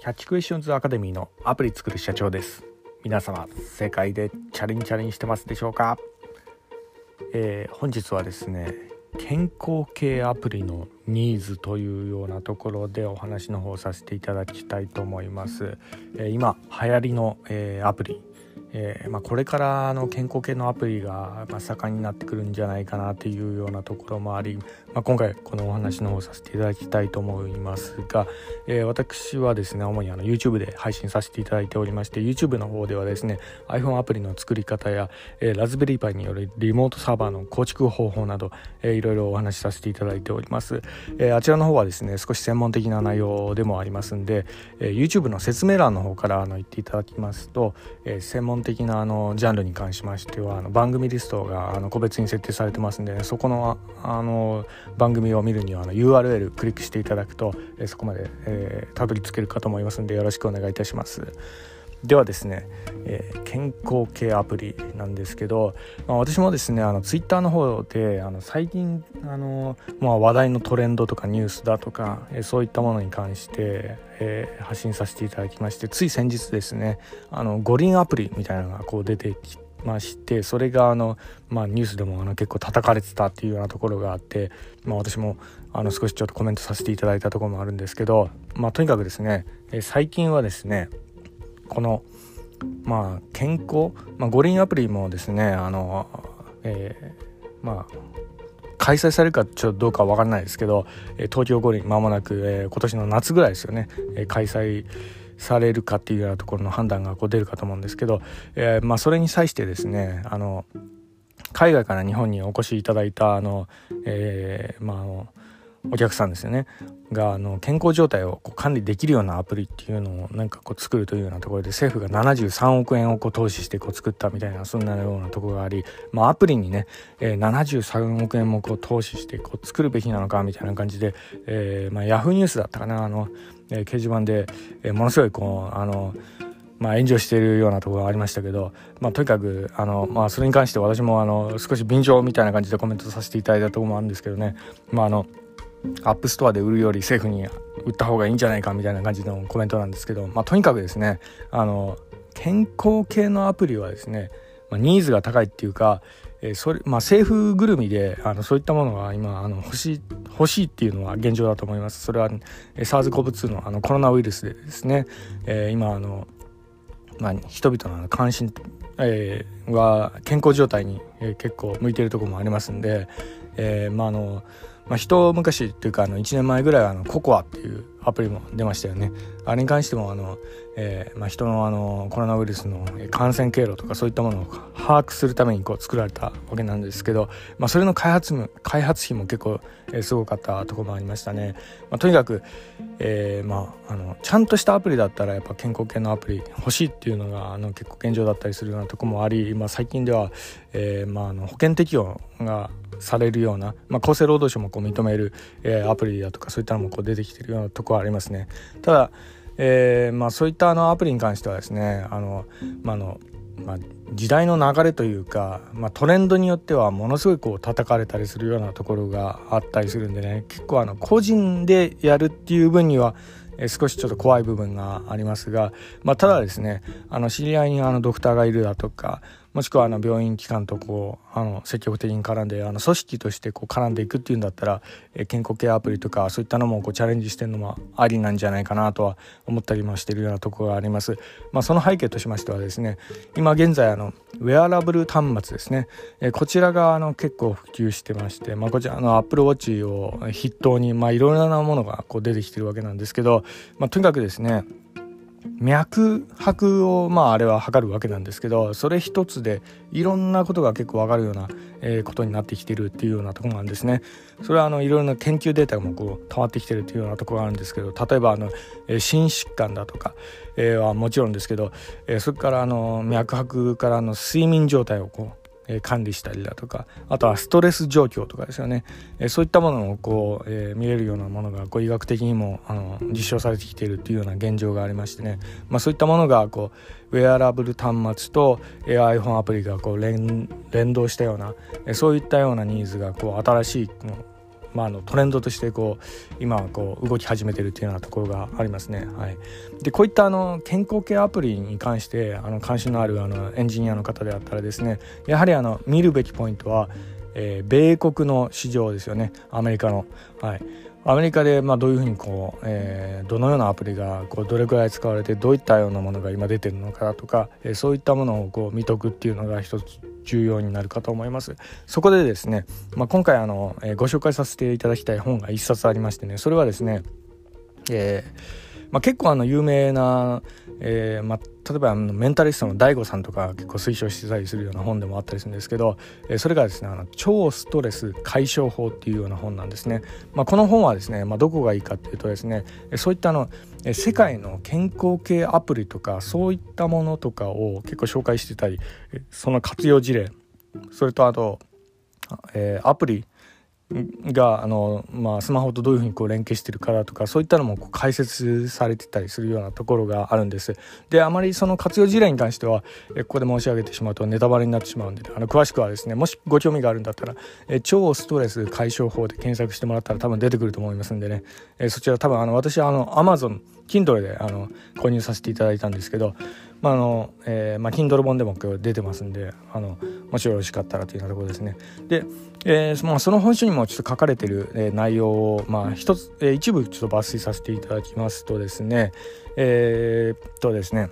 キャッチクエスチョンズアカデミーのアプリ作る社長です。皆様世界でチャリンチャリンしてますでしょうか、えー、本日はですね健康系アプリのニーズというようなところでお話の方させていただきたいと思います、えー、今流行りの、えー、アプリえー、まあ、これからの健康系のアプリが、ま盛んになってくるんじゃないかなというようなところもあり、まあ、今回このお話の方させていただきたいと思いますが、えー、私はですね主にあの YouTube で配信させていただいておりまして YouTube の方ではですね iPhone アプリの作り方や、えー、ラズベリーパイによるリモートサーバーの構築方法など、えー、いろいろお話しさせていただいております、えあちらの方はですね少し専門的な内容でもありますんで、え YouTube の説明欄の方からあの言っていただきますと、え専門的なあのジャンルに関しましてはあの番組リストがあの個別に設定されてますんで、ね、そこのあの番組を見るにはあの URL クリックしていただくと、えそこまで、えー、たどり着けるかと思いますんでよろしくお願いいたします。ではですね、えー、健康系アプリなんですけど、まあ、私もですねあのツイッターの方であの最近あの、まあ、話題のトレンドとかニュースだとか、えー、そういったものに関して、えー、発信させていただきましてつい先日ですねあの五輪アプリみたいなのがこう出てきましてそれがあの、まあ、ニュースでもあの結構叩かれてたっていうようなところがあって、まあ、私もあの少しちょっとコメントさせていただいたところもあるんですけど、まあ、とにかくですね、え最近はですねこのまあ健康、まあ、五輪アプリもですねあの、えー、まあ開催されるかちょっとどうかわからないですけどえ東京五輪まもなく、えー、今年の夏ぐらいですよね、えー、開催されるかっていうようなところの判断がこう出るかと思うんですけど、えー、まあ、それに際してですねあの海外から日本にお越しいただいたあの、えー、まああのお客さんですよね。があの健康状態をこう管理できるようなアプリっていうのをなんかこう作るというようなところで政府が73億円をこう投資してこう作ったみたいなそんなようなところがあり、まあ、アプリにね、えー、73億円もこう投資してこう作るべきなのかみたいな感じで、えーまあ、ヤフーニュースだったかな。あの、えー、掲示板で、えー、ものすごいこうあのまあ、炎上しているようなところがありましたけど、まあ、とにかくあの、まあ、それに関して私もあの少し便乗みたいな感じでコメントさせていただいたところもあるんですけどね、まあ、あの App Store で売るより政府に売った方がいいんじゃないかみたいな感じのコメントなんですけど、まあ、とにかくですねあの健康系のアプリはですね、まあ、ニーズが高いっていうか、えー、それまあ、政府ぐるみであのそういったものが今あの欲しい欲しいっていうのは現状だと思います。それは、えー、SARS-CoV-2 のあのコロナウイルスでですね、えー、今あの、まあ、人々の関心、えー、は健康状態に、結構向いているところもありますんで、えー、まああのまあ、一昔っていうかあの1年前ぐらいはあのココアっていうアプリも出ましたよね。あれに関してもあの、えーまあ、人のあのコロナウイルスの感染経路とかそういったものを把握するためにこう作られたわけなんですけど、まあ、それの開発も開発費も結構、えー、すごかったところもありましたね、まあ、とにかく、えーまあ、あのちゃんとしたアプリだったらやっぱ健康系のアプリ欲しいっていうのがあの結構現状だったりするようなところもあり、まあ、最近では、えーまあ、あの保険適用がされるような、まあ、厚生労働省もこう認める、えー、アプリだとかそういったのもこう出てきてるようなとこはありますね。ただ、えーまあ、そういったあのアプリに関してはですねあの、まあのまあ、時代の流れというか、まあ、トレンドによってはものすごいこう叩かれたりするようなところがあったりするんでね結構あの個人でやるっていう分には少しちょっと怖い部分がありますが、まあ、ただですねあの知り合いにあのドクターがいるだとかもしくはあの病院機関とこうあの積極的に絡んであの組織としてこう絡んでいくっていうんだったら、健康ケアプリとかそういったのもこうチャレンジしてるのもありなんじゃないかなとは思ったりもしてるようなところがあります。まあ、その背景としましてはですね今現在あのウェアラブル端末ですね、こちらがあの結構普及してまして、まあ、こちらのアップルウォッチを筆頭にいろいろなものがこう出てきてるわけなんですけど、まあ、とにかくですね脈拍をまああれは測るわけなんですけどそれ一つでいろんなことが結構わかるような、え、ことになってきてるっていうようなところなんですね。それはあのいろいろな研究データもこう溜まってきてるっていうようなとこがあるんですけど例えばあの、え、心疾患だとか、え、はもちろんですけど、え、それからあの脈拍からの睡眠状態をこうえ管理したりだとかあとはストレス状況とかですよね、えそういったものをこう、え見れるようなものがこう医学的にもあの実証されてきているというような現状がありましてね、まあ、そういったものがこうウェアラブル端末と iPhone アプリがこう連連動したような、えそういったようなニーズがこう新しいまあ、あのトレンドとしてこう今はこう動き始めてるっていうようなところがありますね。はい、でこういったあの健康系アプリに関してあの関心のあるあのエンジニアの方であったらですねやはりあの見るべきポイントは、えー、米国の市場ですよねアメリカの。はいアメリカでまあどういうふうにこう、えー、どのようなアプリがこうどれくらい使われてどういったようなものが今出てるのかとか、えー、そういったものをこう見とくっていうのが一つ重要になるかと思います。そこでですね、まあ、今回あの、えー、ご紹介させていただきたい本が1冊ありましてねそれはですね、えーまあ、結構あの有名な、えーまあ、例えばあのメンタリストの DAIGO さんとか結構推奨してたりするような本でもあったりするんですけど、えー、それがですねあの超ストレス解消法っていうような本なんですね、まあ、この本はですね、まあ、どこがいいかっていうとですねそういったあの世界の健康系アプリとかそういったものとかを結構紹介してたりその活用事例それとあと、えー、アプリがあの、まあ、スマホとどういうふうにこう連携してるかだとかそういったのもこう解説されてたりするようなところがあるんです。であまりその活用事例に関してはえここで申し上げてしまうとネタバレになってしまうんであの詳しくはですねもしご興味があるんだったらえ超ストレス解消法で検索してもらったら多分出てくると思いますんでね。えそちら多分あの私はあの Amazon Kindle であの購入させていただいたんですけどまああのえーまあ、Kindle 本でも今日出てますんであのもしよろしかったらというようなところですね。で、えーまあ、その本書にもちょっと書かれてる、えー、内容を、まあ、一つ、えー、一部ちょっと抜粋させていただきますとですねえー、っとですね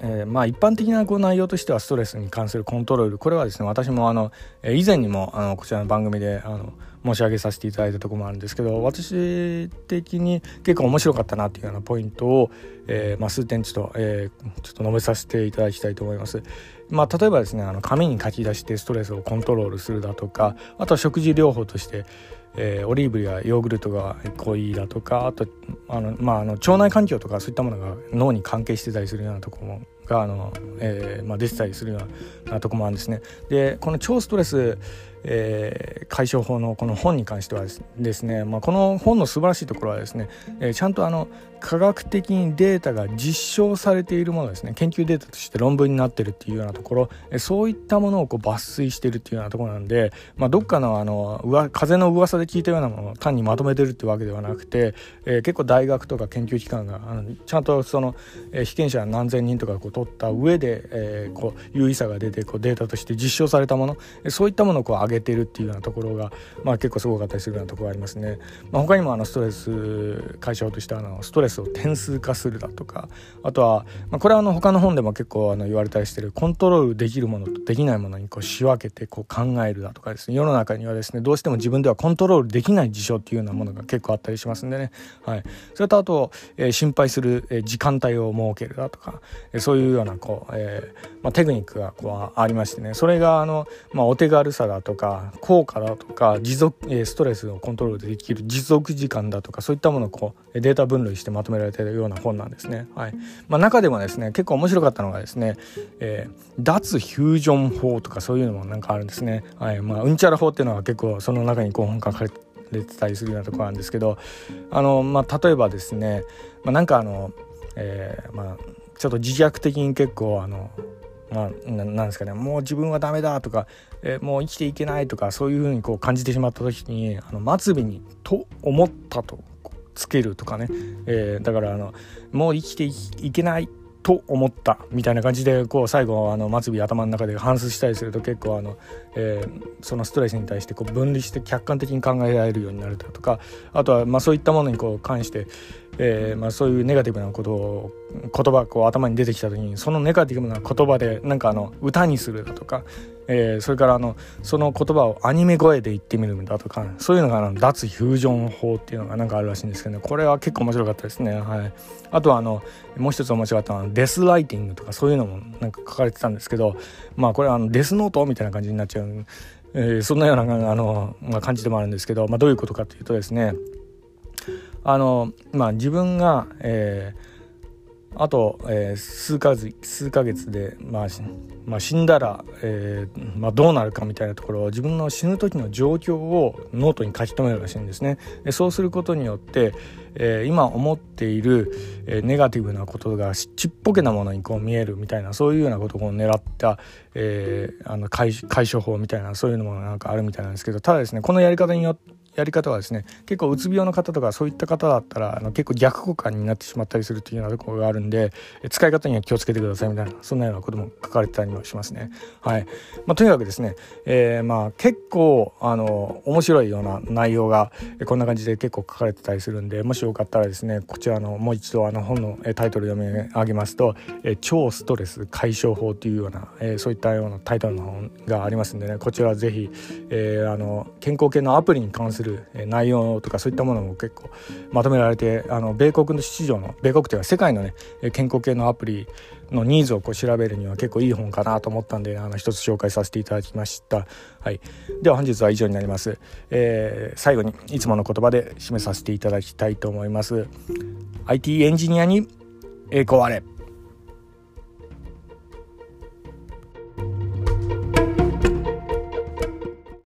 えー、まあ一般的なこう内容としてはストレスに関するコントロールこれはですね私もあのえ以前にもあのこちらの番組であの申し上げさせていただいたところもあるんですけど私的に結構面白かったなっていうようなポイントを、えーまあ、数点ちょっと、えー、ちょっと述べさせていただきたいと思います。まあ、例えばですねあの紙に書き出してストレスをコントロールするだとかあとは食事療法として、えー、オリーブやヨーグルトが濃いだとかあとあの、まあ、あの腸内環境とかそういったものが脳に関係してたりするようなところもがあの、えーまあ、出てたりするようなとこもあるんですね。でこの超ストレスえー、解消法のこの本に関してはですね、まあ、この本の素晴らしいところはですね、えー、ちゃんとあの科学的にデータが実証されているものですね。研究データとして論文になってるっていうようなところ、そういったものをこう抜粋してるっていうようなところなんで、まあ、どっかのあのうわ風の噂で聞いたようなものを単にまとめてるっていうわけではなくて、えー、結構大学とか研究機関があのちゃんとその、えー、被験者何千人とかこう取った上で、えー、こう有意差が出てこうデータとして実証されたもの、そういったものをこう上げてるっていうようなところが、まあ、結構すごかったりするようなところがありますね。まあ、他にもあのストレス解消としてあのストレスを点数化するだとかあとは、まあ、これはあの他の本でも結構あの言われたりしてるコントロールできるものとできないものにこう仕分けてこう考えるだとかですね。世の中にはですねどうしても自分ではコントロールできない事象っていうようなものが結構あったりしますんでね、はい、それとあと、えー、心配する、えー、時間帯を設けるだとか、えー、そういうようなこう、えーまあ、テクニックがこうありましてね。それがあの、まあ、お手軽さだとか効果だとか持続、えー、ストレスをコントロールできる持続時間だとかそういったものをこうデータ分類してままとめられているような本なんですね。はいまあ、中でもですね結構面白かったのがですね、えー、脱フュージョン法とかそういうのもなんかあるんですね。はいまあ、うんちゃら法っていうのは結構その中にこう本書かれてたりするようなところなんですけどあの、まあ、例えばですね、まあ、なんかあの、えー、まあちょっと自虐的に結構あのまあ、なんですかねもう自分はダメだとか、えー、もう生きていけないとかそういうふうにこう感じてしまった時にあの末尾に「と思った」とつけるとかね、えー、だからあのもう生きていけないと思ったみたいな感じでこう最後あの末尾頭の中で反芻したりすると結構あの、えー、そのストレスに対してこう分離して客観的に考えられるようになるとかあとはまあそういったものにこう関して、えーま、そういうネガティブなことを言葉こう頭に出てきた時にそのネガティブな言葉でなんかあの歌にするだとか、えー、それからあのその言葉をアニメ声で言ってみるんだとかそういうのがあの脱フュージョン法っていうのがなんかあるらしいんですけどねこれは結構面白かったですね。はい、あとはあのもう一つ面白かったのはデスライティングとかそういうのもなんか書かれてたんですけどまあこれはあのデスノートみたいな感じになっちゃう、えー、そんなようなあの、まあ、感じでもあるんですけど、まあ、どういうことかというとですねあのまあ自分が、えーあと、えー、数か月数ヶ月で、まあまあ、死んだら、えーまあ、どうなるかみたいなところを自分の死ぬ時の状況をノートに書き留めるらしいんですね。そうすることによって、えー、今思っている、え、ネガティブなことがちっぽけなものにこう見えるみたいなそういうようなことを狙った、え、あの解解消法みたいなそういうのもなんかあるみたいなんですけどただですねこのやり方によってやり方はですね結構うつ病の方とかそういった方だったらあの結構逆効果になってしまったりするっていうようなところがあるんで使い方には気をつけてくださいみたいなそんなようなことも書かれてたりもしますね。はいまあ、とにかくですね、えー、まあ結構あの面白いような内容がこんな感じで結構書かれてたりするんでもしよかったらですねこちらのもう一度あの本のタイトル読み上げますと「超ストレス解消法」というような、えー、そういったようなタイトルの本がありますんでねこちらぜひ、えー、あの健康系のアプリに関する内容とかそういったものも結構まとめられてあの米国の市場の米国というか世界のね健康系のアプリのニーズをこう調べるには結構いい本かなと思ったんであの一つ紹介させていただきました、はい、では本日は以上になります、えー、最後にいつもの言葉で締めさせていただきたいと思います。IT エンジニアに栄光あれ。